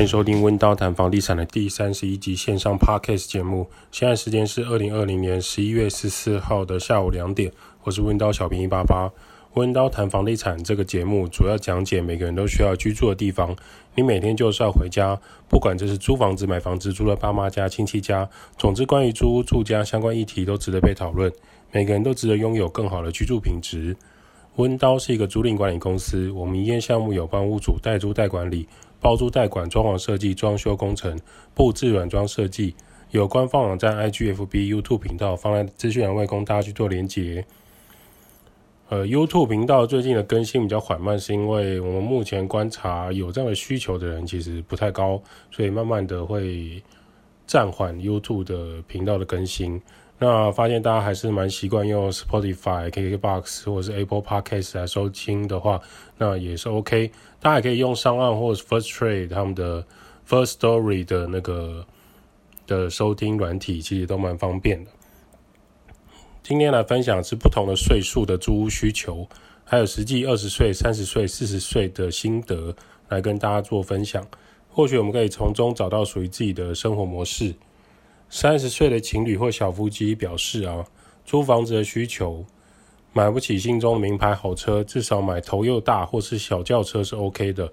欢迎收听温刀谈房地产的第三十一集线上 Podcast 节目。现在时间是二零二零年十一月十四号的下午两点。我是温刀小平一八八。温刀谈房地产这个节目主要讲解每个人都需要居住的地方。你每天就是要回家，不管这是租房子、买房子、住在爸妈家、亲戚家，总之关于租屋住家相关议题都值得被讨论。每个人都值得拥有更好的居住品质。温刀是一个租赁管理公司，我们营业项目有帮屋主代租代管理。包租代管、装潢设计、装修工程、布置软装设计，有官方网站、IGFB、YouTube 频道，放在资讯栏位供大家去做连接。呃，YouTube 频道最近的更新比较缓慢，是因为我们目前观察有这样的需求的人其实不太高，所以慢慢的会暂缓 YouTube 的频道的更新。那发现大家还是蛮习惯用 Spotify、KKBox 或者是 Apple Podcast 来收听的话，那也是 OK。大家也可以用上岸或者 Firstory 他们的 First Story 的那个的收听软体，其实都蛮方便的。今天来分享是不同的岁数的租屋需求，还有实际二十岁、三十岁、四十岁的心得，来跟大家做分享。或许我们可以从中找到属于自己的生活模式。三十岁的情侣或小夫妻表示啊，租房子的需求，买不起心中的名牌好车，至少买头又大或是小轿车是 OK 的。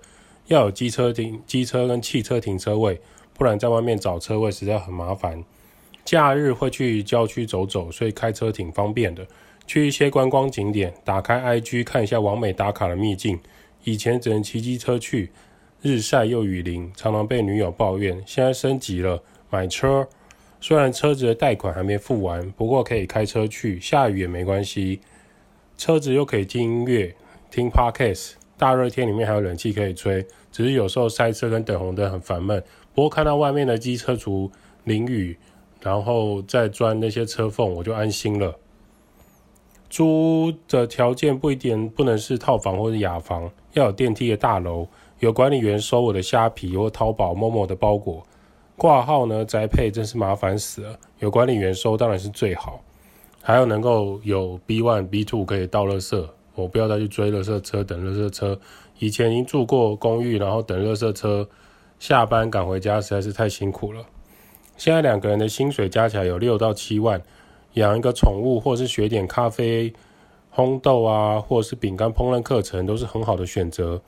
要有机车停机车跟汽车停车位，不然在外面找车位实在很麻烦。假日会去郊区走走，所以开车挺方便的。去一些观光景点，打开 IG 看一下完美打卡的秘境。以前只能骑机车去，日晒又雨淋，常常被女友抱怨。现在升级了，买车。虽然车子的贷款还没付完，不过可以开车去，下雨也没关系。车子又可以听音乐、听 Podcast，大热天里面还有冷气可以吹。只是有时候塞车跟等红灯很烦闷。不过看到外面的机车族淋雨，然后再钻那些车缝，我就安心了。租的条件不一定不能是套房或是雅房，要有电梯的大楼，有管理员收我的虾皮或淘宝、某某的包裹。挂号呢，宅配真是麻烦死了。有管理员收当然是最好，还有能够有 B one、B two 可以倒垃圾，我不要再去追垃圾车、等垃圾车。以前已经住过公寓，然后等垃圾车下班赶回家实在是太辛苦了。现在两个人的薪水加起来有六到七万，养一个宠物或是学点咖啡烘豆啊，或者是饼干烹饪课程都是很好的选择。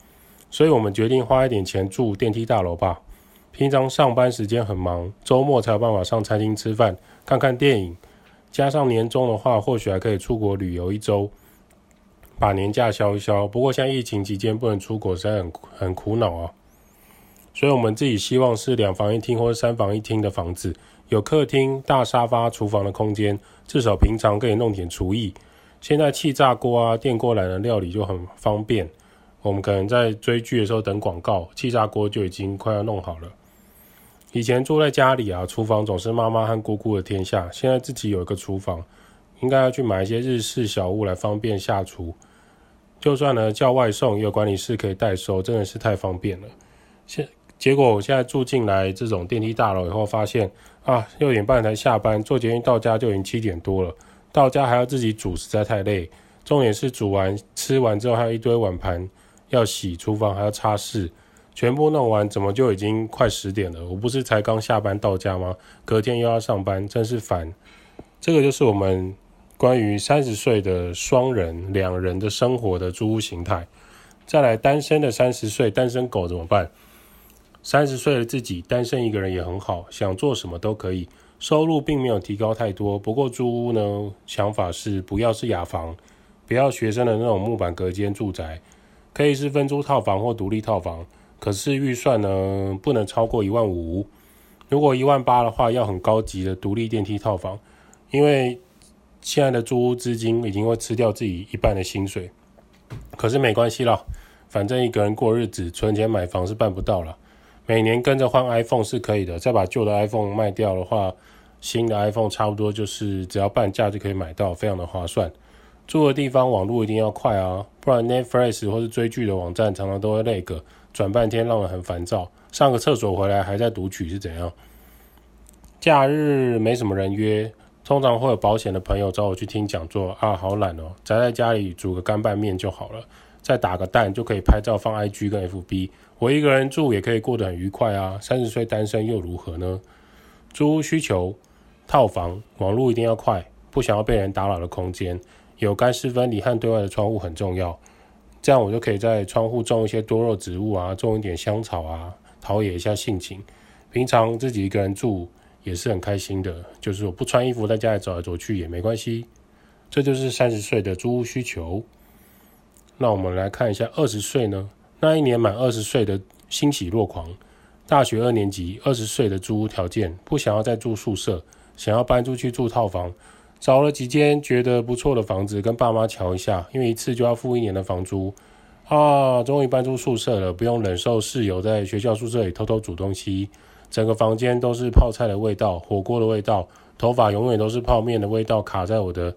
所以我们决定花一点钱住电梯大楼吧。平常上班时间很忙，周末才有办法上餐厅吃饭、看看电影。加上年终的话，或许还可以出国旅游一周，把年假消一消。不过现在疫情期间不能出国，实在很很苦恼啊。所以我们自己希望是两房一厅或者三房一厅的房子，有客厅、大沙发、厨房的空间，至少平常可以弄点厨艺。现在气炸锅啊、电锅来的料理就很方便。我们可能在追剧的时候等广告，气炸锅就已经快要弄好了。以前住在家里啊，厨房总是妈妈和姑姑的天下。现在自己有一个厨房，应该要去买一些日式小物来方便下厨。就算呢叫外送，也有管理室可以代收，真的是太方便了。现结果我现在住进来这种电梯大楼以后，发现啊六点半才下班，坐捷运到家就已经七点多了，到家还要自己煮，实在太累。重点是煮完吃完之后还有一堆碗盘要洗，厨房还要擦拭。全部弄完，怎么就已经快十点了？我不是才刚下班到家吗？隔天又要上班，真是烦。这个就是我们关于三十岁的双人两人的生活的租屋形态。再来，单身的三十岁单身狗怎么办？三十岁的自己单身一个人也很好，想做什么都可以。收入并没有提高太多，不过租屋呢，想法是不要是雅房，不要学生的那种木板隔间住宅，可以是分租套房或独立套房。可是预算呢，不能超过一万五。如果一万八的话，要很高级的独立电梯套房，因为现在的租屋资金已经会吃掉自己一半的薪水。可是没关系啦，反正一个人过日子，存钱买房是办不到了。每年跟着换 iPhone 是可以的，再把旧的 iPhone 卖掉的话，新的 iPhone 差不多就是只要半价就可以买到，非常的划算。住的地方网络一定要快啊，不然 Netflix 或是追剧的网站常常都会那个。转半天让人很烦躁，上个厕所回来还在读取是怎样？假日没什么人约，通常会有保险的朋友找我去听讲座啊，好懒哦，宅在家里煮个干拌面就好了，再打个蛋就可以拍照放 IG 跟 FB，我一个人住也可以过得很愉快啊，三十岁单身又如何呢？租屋需求，套房，网络一定要快，不想要被人打扰的空间，有干湿分离和对外的窗户很重要。这样我就可以在窗户种一些多肉植物啊，种一点香草啊，陶冶一下性情。平常自己一个人住也是很开心的，就是我不穿衣服在家里走来走去也没关系。这就是三十岁的租屋需求。那我们来看一下二十岁呢？那一年满二十岁的欣喜若狂，大学二年级，二十岁的租屋条件，不想要再住宿舍，想要搬出去住套房。找了几间觉得不错的房子，跟爸妈瞧一下，因为一次就要付一年的房租啊！终于搬出宿舍了，不用忍受室友在学校宿舍里偷偷煮东西，整个房间都是泡菜的味道、火锅的味道，头发永远都是泡面的味道卡在我的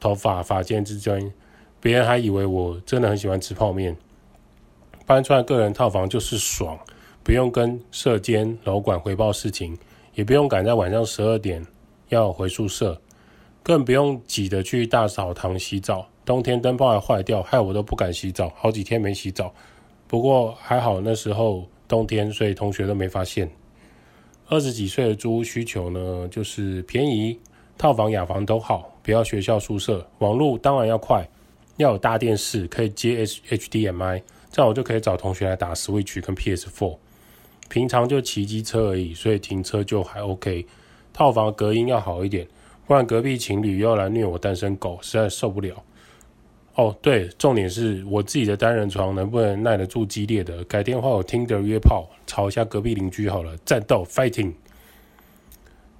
头发发间之间，别人还以为我真的很喜欢吃泡面。搬出来个人套房就是爽，不用跟舍监楼管回报事情，也不用赶在晚上十二点要回宿舍。更不用挤着去大澡堂洗澡，冬天灯泡还坏掉，害我都不敢洗澡，好几天没洗澡。不过还好那时候冬天，所以同学都没发现。二十几岁的租屋需求呢，就是便宜，套房、雅房都好，不要学校宿舍，网络当然要快，要有大电视可以接 HDMI，这样我就可以找同学来打 Switch 跟 PS4。平常就骑机车而已，所以停车就还 OK。套房隔音要好一点。不然隔壁情侣又要来虐我单身狗，实在受不了。哦，对，重点是我自己的单人床能不能耐得住激烈的？改天换我听的约炮，吵一下隔壁邻居好了，战斗 fighting。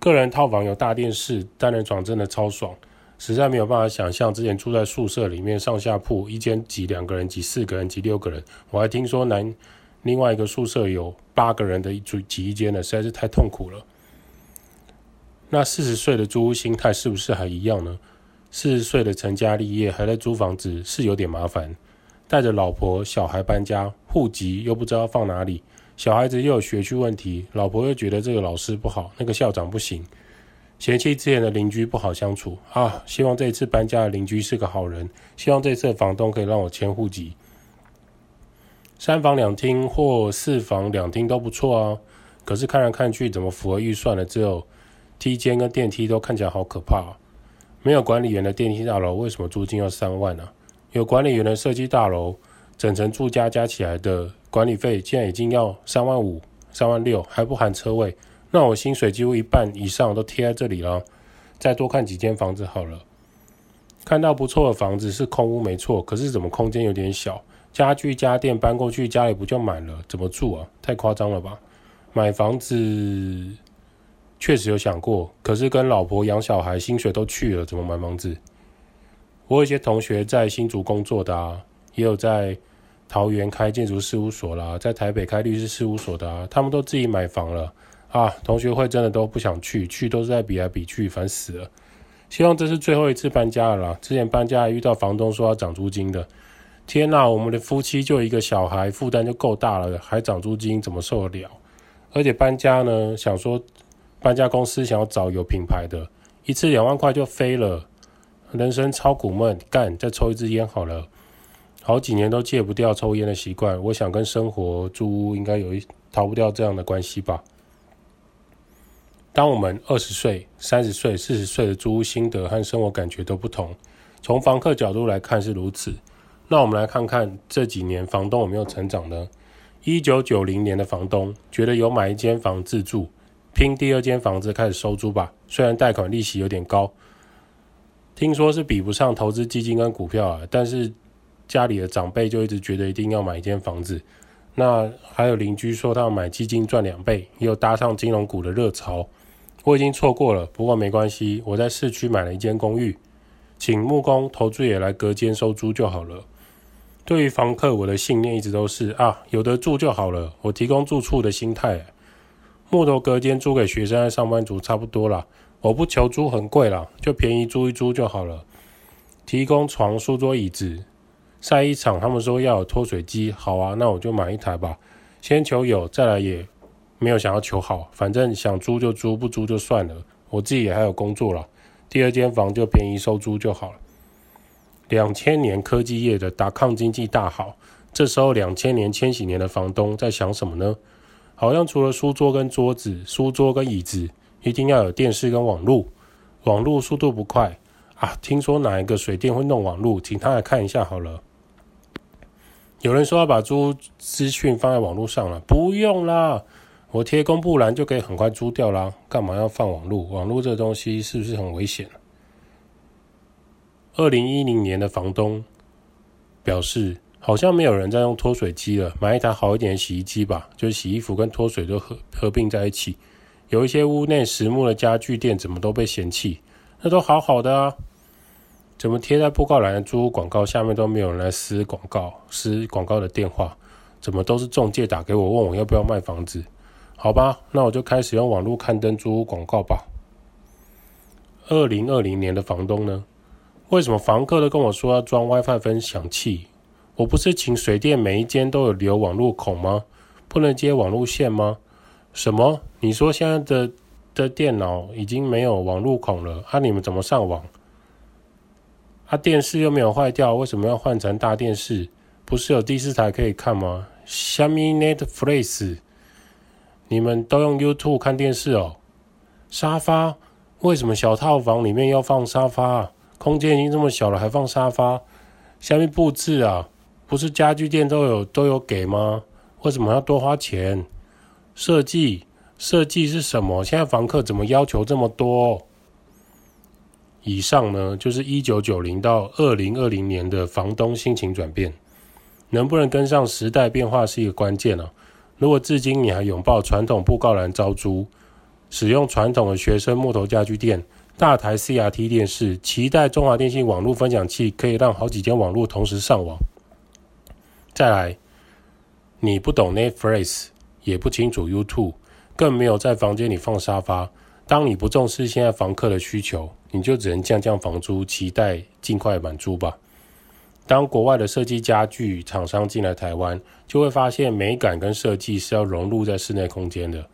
个人套房有大电视，单人床真的超爽，实在没有办法想象之前住在宿舍里面上下铺，一间挤两个人，挤四个人，挤六个人。我还听说男另外一个宿舍有八个人的一组挤一间的，实在是太痛苦了。那四十岁的租屋心态是不是还一样呢？四十岁的成家立业还在租房子是有点麻烦，带着老婆小孩搬家，户籍又不知道放哪里，小孩子又有学区问题，老婆又觉得这个老师不好，那个校长不行，嫌弃之前的邻居不好相处啊！希望这次搬家的邻居是个好人，希望这次的房东可以让我迁户籍，三房两厅或四房两厅都不错啊。可是看来看去，怎么符合预算的只有。梯间跟电梯都看起来好可怕啊！没有管理员的电梯大楼为什么租金要三万呢？有管理员的设计大楼，整层住家加起来的管理费竟然已经要三万五、三万六，还不含车位。那我薪水几乎一半以上都贴在这里了，再多看几间房子好了。看到不错的房子是空屋没错，可是怎么空间有点小？家具家电搬过去家里不就满了？怎么住啊？太夸张了吧！买房子。确实有想过，可是跟老婆养小孩，薪水都去了，怎么买房子？我有一些同学在新竹工作的啊，也有在桃园开建筑事务所啦，在台北开律师事务所的啊，他们都自己买房了啊。同学会真的都不想去，去都是在比来比去，烦死了。希望这是最后一次搬家了啦。之前搬家还遇到房东说要涨租金的，天哪！我们的夫妻就一个小孩，负担就够大了，还涨租金，怎么受得了？而且搬家呢，想说。搬家公司想要找有品牌的，一次两万块就飞了，人生超苦闷。干，再抽一支烟好了，好几年都戒不掉抽烟的习惯。我想跟生活租屋应该有一逃不掉这样的关系吧。当我们二十岁、三十岁、四十岁的租屋心得和生活感觉都不同，从房客角度来看是如此。那我们来看看这几年房东有没有成长呢？一九九零年的房东觉得有买一间房自住。拼第二间房子开始收租吧，虽然贷款利息有点高，听说是比不上投资基金跟股票啊，但是家里的长辈就一直觉得一定要买一间房子。那还有邻居说他要买基金赚两倍，也有搭上金融股的热潮。我已经错过了，不过没关系，我在市区买了一间公寓，请木工投资也来隔间收租就好了。对于房客，我的信念一直都是啊，有得住就好了，我提供住处的心态。木头隔间租给学生和上班族差不多啦，我不求租很贵啦，就便宜租一租就好了。提供床、书桌、椅子。晒衣场他们说要有脱水机，好啊，那我就买一台吧。先求有，再来也没有想要求好，反正想租就租，不租就算了。我自己也还有工作啦，第二间房就便宜收租就好了。两千年科技业的达康经济大好，这时候两千年、千禧年的房东在想什么呢？好像除了书桌跟桌子、书桌跟椅子，一定要有电视跟网络。网络速度不快啊！听说哪一个水电会弄网络，请他来看一下好了。有人说要把租资讯放在网络上了，不用啦，我贴公布栏就可以很快租掉啦。干嘛要放网络？网络这东西是不是很危险？二零一零年的房东表示。好像没有人在用脱水机了，买一台好一点的洗衣机吧，就是洗衣服跟脱水都合合并在一起。有一些屋内实木的家具店怎么都被嫌弃，那都好好的啊，怎么贴在布告栏的租屋广告下面都没有人来撕广告、撕广告的电话？怎么都是中介打给我问我要不要卖房子？好吧，那我就开始用网络刊登租屋广告吧。二零二零年的房东呢？为什么房客都跟我说要装 WiFi 分享器？我不是请水电每一间都有留网路孔吗？不能接网路线吗？什么？你说现在的的电脑已经没有网路孔了？啊，你们怎么上网？啊，电视又没有坏掉，为什么要换成大电视？不是有第四台可以看吗？虾米 Netflix？你们都用 YouTube 看电视哦？沙发？为什么小套房里面要放沙发？空间已经这么小了，还放沙发？虾米布置啊？不是家具店都有都有给吗？为什么要多花钱？设计设计是什么？现在房客怎么要求这么多？以上呢，就是一九九零到二零二零年的房东心情转变，能不能跟上时代变化是一个关键啊。如果至今你还拥抱传统布告栏招租，使用传统的学生木头家具店、大台 CRT 电视，期待中华电信网络分享器可以让好几间网络同时上网。再来，你不懂 Netflix，也不清楚 YouTube，更没有在房间里放沙发。当你不重视现在房客的需求，你就只能降降房租，期待尽快满租吧。当国外的设计家具厂商进来台湾，就会发现美感跟设计是要融入在室内空间的。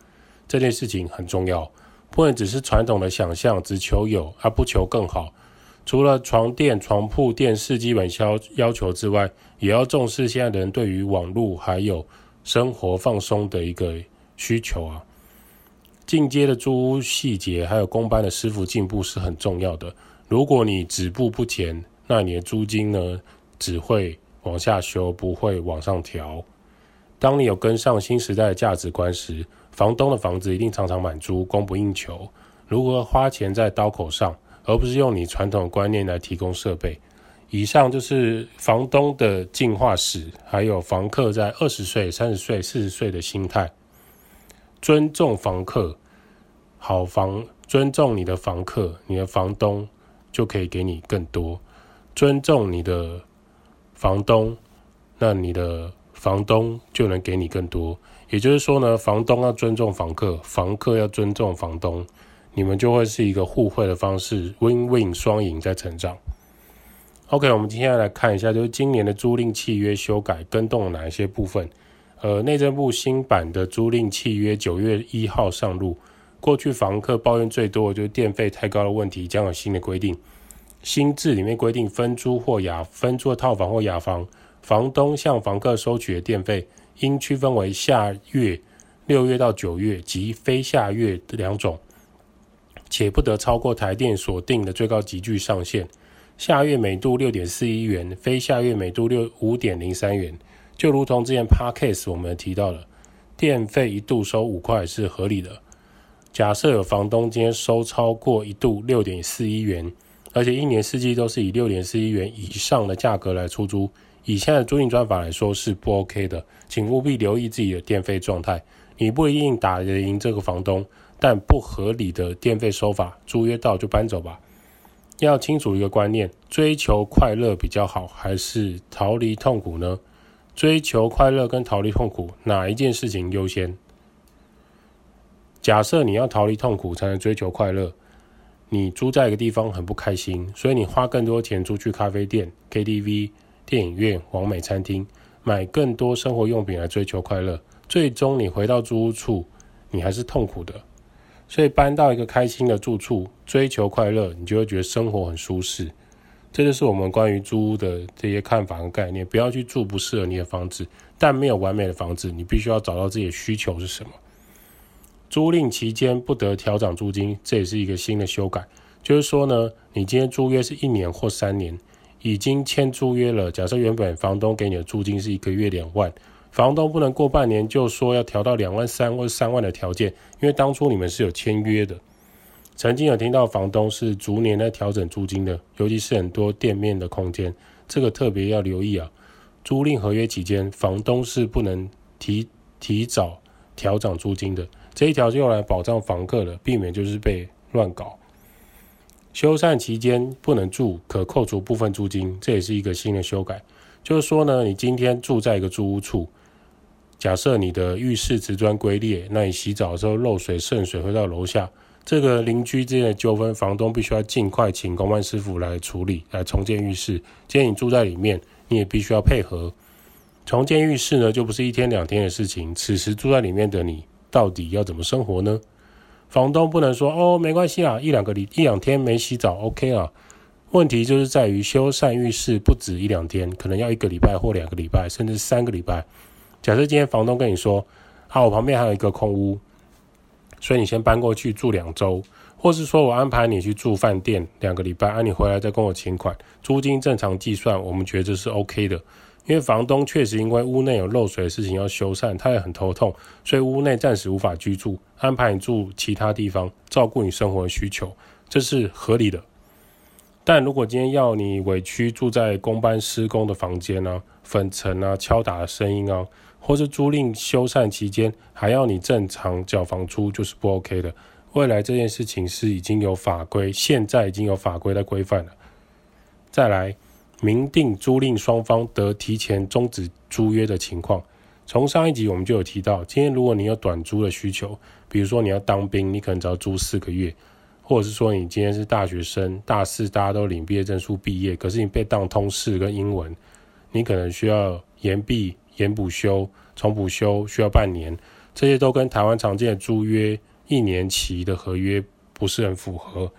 这件事情很重要，不能只是传统的想象，只求有而不求更好。除了床垫、床铺、电视基本消要求之外，也要重视现在的人对于网络还有生活放松的一个需求啊。进阶的租屋细节还有工班的师傅进步是很重要的。如果你止步不前，那你的租金呢，只会往下修，不会往上调。当你有跟上新时代的价值观时，房东的房子一定常常满租，供不应求。如何花钱在刀口上？而不是用你传统观念来提供设备。以上就是房东的进化史，还有房客在二十岁、三十岁、四十岁的心态。尊重房客，好房，尊重你的房客，你的房东就可以给你更多。尊重你的房东，那你的房东就能给你更多。也就是说呢，房东要尊重房客，房客要尊重房东。你们就会是一个互惠的方式，win-win 双赢在成长。OK，我们今天来看一下，就是今年的租赁契约修改跟动了哪一些部分。呃，内政部新版的租赁契约九月一号上路。过去房客抱怨最多的就是电费太高的问题，将有新的规定。新制里面规定，分租或雅分租的套房或雅房，房东向房客收取的电费应区分为下月六月到九月及非下月两种。且不得超过台电所定的最高级距上限，下月每度六点四一元，非下月每度六五点零三元。就如同之前 Podcast 我们提到的，电费一度收五块是合理的。假设有房东今天收超过一度六点四一元，而且一年四季都是以六点四一元以上的价格来出租，以现在的租赁专法来说是不 OK 的，请务必留意自己的电费状态，你不一定打得赢这个房东。但不合理的电费收法，租约到就搬走吧。要清楚一个观念：追求快乐比较好，还是逃离痛苦呢？追求快乐跟逃离痛苦，哪一件事情优先？假设你要逃离痛苦才能追求快乐，你租在一个地方很不开心，所以你花更多钱租去咖啡店、KTV、电影院、完美餐厅，买更多生活用品来追求快乐，最终你回到租屋处，你还是痛苦的。所以搬到一个开心的住处，追求快乐，你就会觉得生活很舒适。这就是我们关于租屋的这些看法和概念。不要去住不适合你的房子，但没有完美的房子，你必须要找到自己的需求是什么。租赁期间不得调涨租金，这也是一个新的修改。就是说呢，你今天租约是一年或三年，已经签租约了。假设原本房东给你的租金是一个月两万，房东不能过半年就说要调到两万三或三万的条件，因为当初你们是有签约的。曾经有听到房东是逐年在调整租金的，尤其是很多店面的空间，这个特别要留意啊。租赁合约期间，房东是不能提提早调涨租金的。这一条是用来保障房客的，避免就是被乱搞。修缮期间不能住，可扣除部分租金，这也是一个新的修改。就是说呢，你今天住在一个租屋处，假设你的浴室瓷砖龟裂，那你洗澡的时候漏水渗水会到楼下，这个邻居之间的纠纷，房东必须要尽快请工班师傅来处理，来重建浴室。既然你住在里面，你也必须要配合。重建浴室呢，就不是一天两天的事情。此时住在里面的你，到底要怎么生活呢？房东不能说哦，没关系啦，一两个礼一两天没洗澡，OK 啊。问题就是在于修缮浴室不止一两天，可能要一个礼拜或两个礼拜，甚至三个礼拜。假设今天房东跟你说，好，我旁边还有一个空屋，所以你先搬过去住两周，或是说我安排你去住饭店两个礼拜，啊，你回来再跟我请款，租金正常计算，我们觉得这是 OK 的。因为房东确实因为屋内有漏水的事情要修缮，他也很头痛，所以屋内暂时无法居住，安排你住其他地方，照顾你生活的需求，这是合理的。但如果今天要你委屈住在工班施工的房间呢、粉尘啊、敲打的声音啊，或是租赁修缮期间还要你正常缴房租，就是不 OK 的。未来这件事情是已经有法规，现在已经有法规在规范了。再来。明定租赁双方得提前终止租约的情况。从上一集我们就有提到，今天如果你有短租的需求，比如说你要当兵，你可能只要租四个月，或者是说你今天是大学生，大四大家都领毕业证书毕业，可是你被当通识跟英文，你可能需要延毕、延补修、重补修，需要半年，这些都跟台湾常见的租约一年期的合约不是很符合。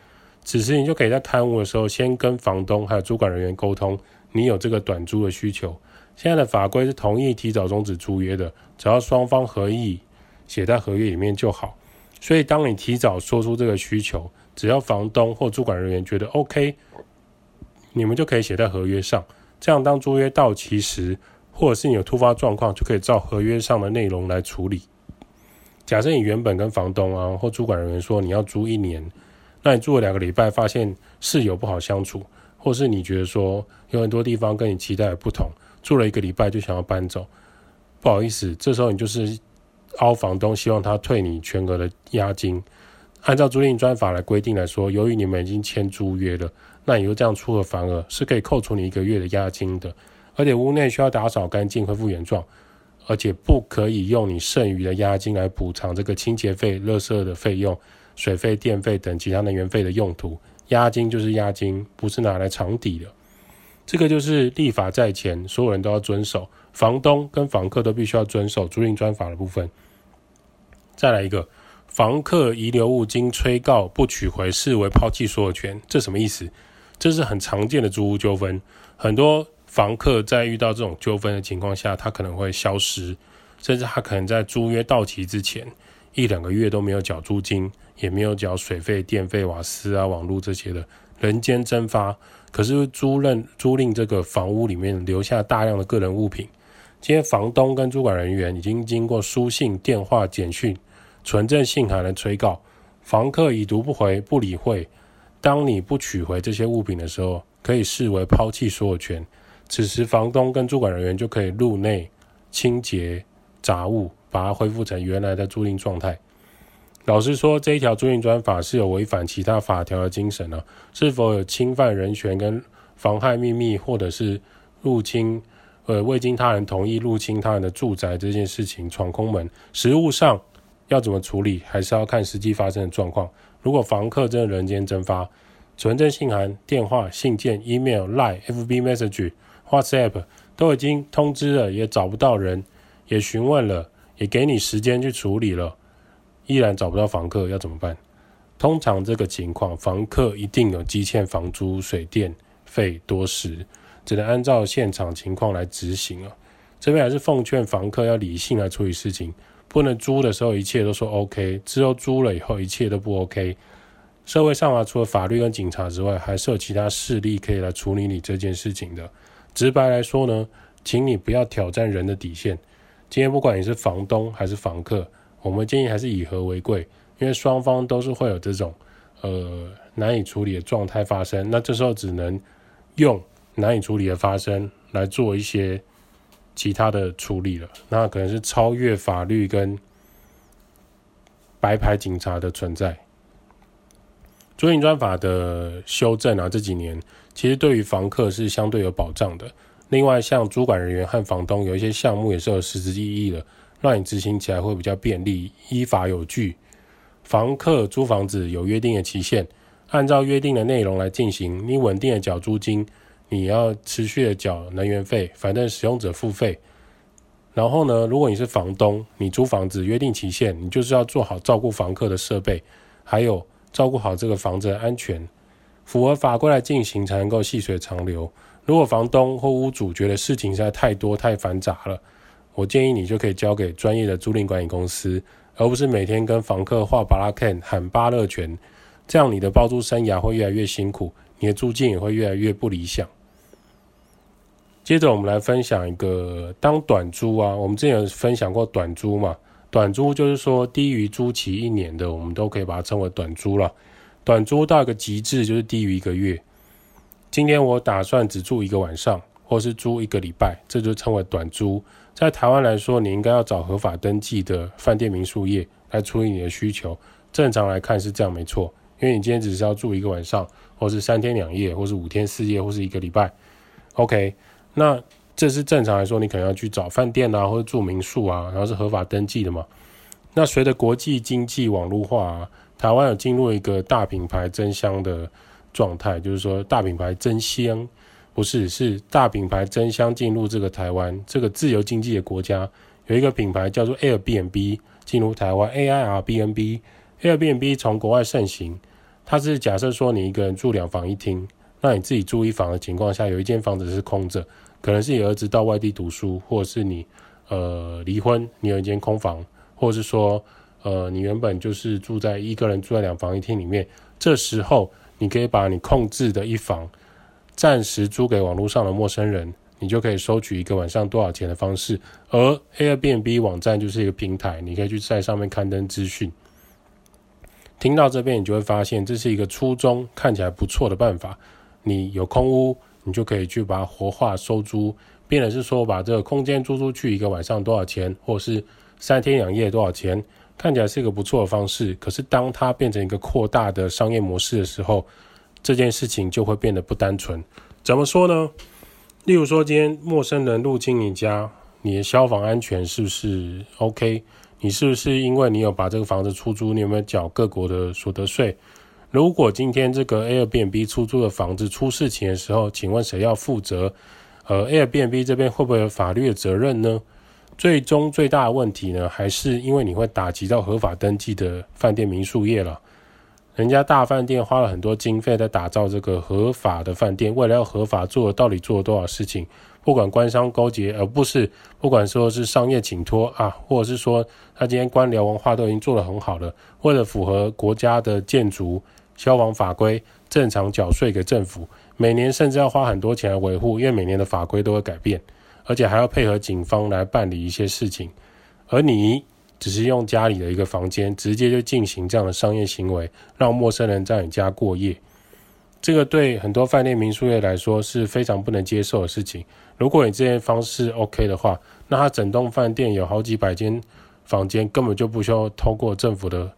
此时你就可以在看屋的时候，先跟房东还有主管人员沟通，你有这个短租的需求。现在的法规是同意提早终止租约的，只要双方合意写在合约里面就好。所以当你提早说出这个需求，只要房东或主管人员觉得 OK，你们就可以写在合约上。这样当租约到期时，或者是你有突发状况，就可以照合约上的内容来处理。假设你原本跟房东啊或主管人员说你要租一年。那你住了两个礼拜，发现室友不好相处，或是你觉得说有很多地方跟你期待的不同，住了一个礼拜就想要搬走，不好意思，这时候你就是凹房东，希望他退你全额的押金。按照租赁专法来规定来说，由于你们已经签租约了，那你就这样出尔反尔，是可以扣除你一个月的押金的，而且屋内需要打扫干净，恢复原状，而且不可以用你剩余的押金来补偿这个清洁费、垃圾的费用。水费、电费等其他能源费的用途，押金就是押金，不是拿来偿抵的。这个就是立法在前，所有人都要遵守，房东跟房客都必须要遵守租赁专法的部分。再来一个，房客遗留物经催告不取回，视为抛弃所有权，这什么意思？这是很常见的租屋纠纷，很多房客在遇到这种纠纷的情况下，他可能会消失，甚至他可能在租约到期之前。一两个月都没有缴租金，也没有缴水费、电费、瓦斯啊、网络这些的，人间蒸发。可是租赁租赁这个房屋里面留下大量的个人物品，今天房东跟主管人员已经经过书信、电话、简讯、存证信函的催告，房客已读不回、不理会。当你不取回这些物品的时候，可以视为抛弃所有权。此时房东跟主管人员就可以入内清洁杂物。把它恢复成原来的租赁状态。老实说，这一条租赁专法是有违反其他法条的精神呢、啊？是否有侵犯人权跟妨害秘密，或者是入侵呃未经他人同意入侵他人的住宅这件事情闯空门？实务上要怎么处理，还是要看实际发生的状况。如果房客真的人间蒸发，存证信函、电话、信件、email、line、FB Message、WhatsApp 都已经通知了，也找不到人，也询问了。也给你时间去处理了，依然找不到房客，要怎么办？通常这个情况，房客一定有积欠房租、水电费多时，只能按照现场情况来执行啊。这边还是奉劝房客要理性来处理事情，不能租的时候一切都说 OK，之后租了以后一切都不 OK。社会上啊，除了法律跟警察之外，还是有其他势力可以来处理你这件事情的。直白来说呢，请你不要挑战人的底线。今天不管你是房东还是房客，我们建议还是以和为贵，因为双方都是会有这种呃难以处理的状态发生。那这时候只能用难以处理的发生来做一些其他的处理了。那可能是超越法律跟白牌警察的存在。租赁专法的修正啊，这几年其实对于房客是相对有保障的。另外，像租管人员和房东有一些项目也是有实质意义的，让你执行起来会比较便利，依法有据。房客租房子有约定的期限，按照约定的内容来进行，你稳定的缴租金，你要持续的缴能源费，反正使用者付费。然后呢，如果你是房东，你租房子约定期限，你就是要做好照顾房客的设备，还有。照顾好这个房子的安全，符合法规来进行，才能够细水长流。如果房东或屋主觉得事情实在太多太繁杂了，我建议你就可以交给专业的租赁管理公司，而不是每天跟房客画巴拉 Ken 喊巴乐拳，这样你的包租生涯会越来越辛苦，你的租金也会越来越不理想。接着我们来分享一个当短租啊，我们之前有分享过短租嘛。短租就是说低于租期一年的，我们都可以把它称为短租了。短租到一个极致就是低于一个月。今天我打算只住一个晚上，或是租一个礼拜，这就称为短租。在台湾来说，你应该要找合法登记的饭店民宿业来处理你的需求。正常来看是这样没错，因为你今天只是要住一个晚上，或是三天两夜，或是五天四夜，或是一个礼拜。OK，那。这是正常来说，你可能要去找饭店啊，或者住民宿啊，然后是合法登记的嘛。那随着国际经济网络化啊，台湾有进入一个大品牌争相的状态，就是说大品牌争相，不是，是大品牌争相进入这个台湾这个自由经济的国家。有一个品牌叫做 Airbnb 进入台湾，A I R B N B，Airbnb 从国外盛行，它是假设说你一个人住两房一厅，那你自己住一房的情况下，有一间房子是空着。可能是你儿子到外地读书，或者是你呃离婚，你有一间空房，或者是说呃你原本就是住在一个人住在两房一厅里面，这时候你可以把你控制的一房暂时租给网络上的陌生人，你就可以收取一个晚上多少钱的方式。而 Airbnb 网站就是一个平台，你可以去在上面刊登资讯。听到这边，你就会发现这是一个初衷看起来不错的办法。你有空屋。你就可以去把它活化收租，变的是说把这个空间租出去一个晚上多少钱，或者是三天两夜多少钱，看起来是一个不错的方式。可是当它变成一个扩大的商业模式的时候，这件事情就会变得不单纯。怎么说呢？例如说，今天陌生人入侵你家，你的消防安全是不是 OK？你是不是因为你有把这个房子出租，你有没有缴各国的所得税？如果今天这个 Airbnb 出租的房子出事情的时候，请问谁要负责？呃，Airbnb 这边会不会有法律的责任呢？最终最大的问题呢，还是因为你会打击到合法登记的饭店民宿业了。人家大饭店花了很多经费在打造这个合法的饭店，为了要合法做，到底做了多少事情？不管官商勾结，而不是不管说是商业请托啊，或者是说他今天官僚文化都已经做得很好了，为了符合国家的建筑。消防法规正常缴税给政府，每年甚至要花很多钱来维护，因为每年的法规都会改变，而且还要配合警方来办理一些事情。而你只是用家里的一个房间，直接就进行这样的商业行为，让陌生人在你家过夜，这个对很多饭店民宿业来说是非常不能接受的事情。如果你这些方式 OK 的话，那他整栋饭店有好几百间房间，根本就不需要透过政府的。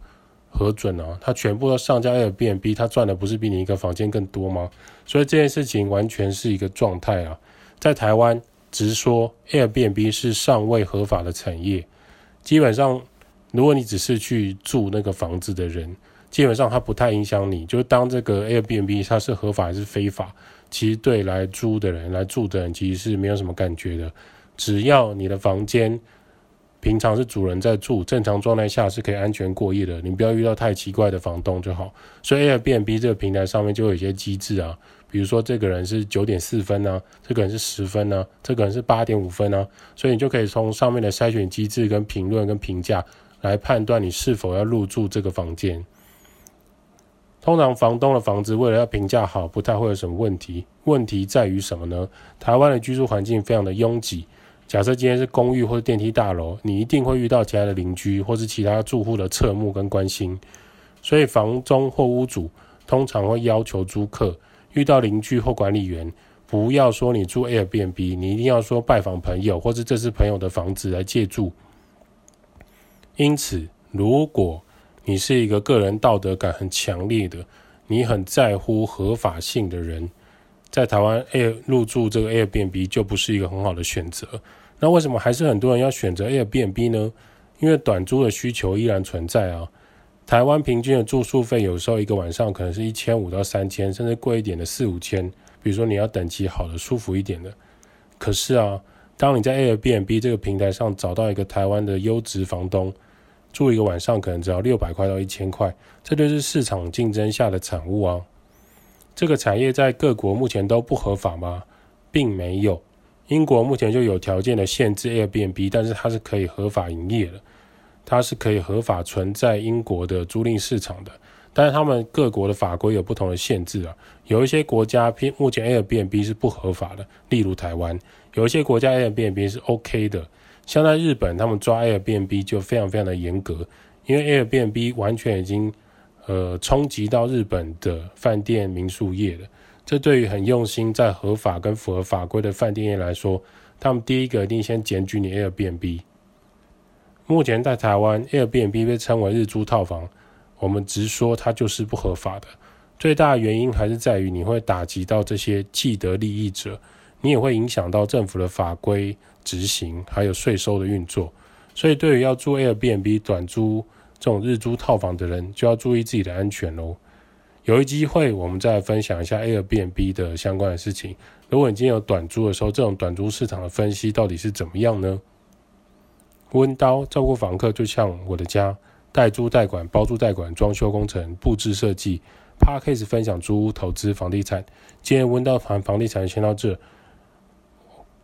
核准啊，他全部都上架 Airbnb，他赚的不是比你一个房间更多吗？所以这件事情完全是一个状态啊。在台湾，直说 Airbnb 是尚未合法的产业。基本上，如果你只是去住那个房子的人，基本上它不太影响你。就是当这个 Airbnb 它是合法还是非法，其实对来租的人、来住的人其实是没有什么感觉的。只要你的房间平常是主人在住，正常状态下是可以安全过夜的。你不要遇到太奇怪的房东就好。所以 Airbnb 这个平台上面就有一些机制啊，比如说这个人是九点四分啊，这个人是十分啊，这个人是八点五分啊，所以你就可以从上面的筛选机制跟评论跟评价来判断你是否要入住这个房间。通常房东的房子为了要评价好，不太会有什么问题。问题在于什么呢？台湾的居住环境非常的拥挤。假设今天是公寓或者电梯大楼，你一定会遇到其他的邻居或是其他住户的侧目跟关心，所以房中或屋主通常会要求租客遇到邻居或管理员，不要说你住 Airbnb，你一定要说拜访朋友或是这是朋友的房子来借住。因此，如果你是一个个人道德感很强烈的，你很在乎合法性的人，在台湾 A 入住这个 Airbnb 就不是一个很好的选择。那为什么还是很多人要选择 Airbnb 呢？因为短租的需求依然存在啊。台湾平均的住宿费有时候一个晚上可能是一千五到三千，甚至贵一点的四五千。比如说你要等级好的、舒服一点的。可是啊，当你在 Airbnb 这个平台上找到一个台湾的优质房东，住一个晚上可能只要六百块到一千块，这就是市场竞争下的产物啊。这个产业在各国目前都不合法吗？并没有。英国目前就有条件的限制 Airbnb，但是它是可以合法营业的，它是可以合法存在英国的租赁市场的。但是他们各国的法规有不同的限制啊，有一些国家目前 Airbnb 是不合法的，例如台湾；有一些国家 Airbnb 是 OK 的，像在日本，他们抓 Airbnb 就非常非常的严格，因为 Airbnb 完全已经。呃，冲击到日本的饭店民宿业了。这对于很用心在合法跟符合法规的饭店业来说，他们第一个一定先检举你 Airbnb。目前在台湾，Airbnb 被称为日租套房，我们直说它就是不合法的。最大的原因还是在于你会打击到这些既得利益者，你也会影响到政府的法规执行，还有税收的运作。所以，对于要住 Airbnb 短租，这种日租套房的人就要注意自己的安全喽。有一机会，我们再分享一下 Airbnb 的相关的事情。如果你今天有短租的时候，这种短租市场的分析到底是怎么样呢？温刀照顾房客就像我的家，代租代管、包租代管、装修工程、布置设计。Podcast 分享租屋投资房地产。今天温刀谈房地产先到这，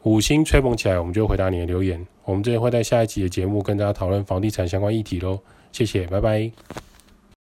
五星吹捧起来，我们就回答你的留言。我们这边会在下一集的节目跟大家讨论房地产相关议题喽。谢谢，拜拜。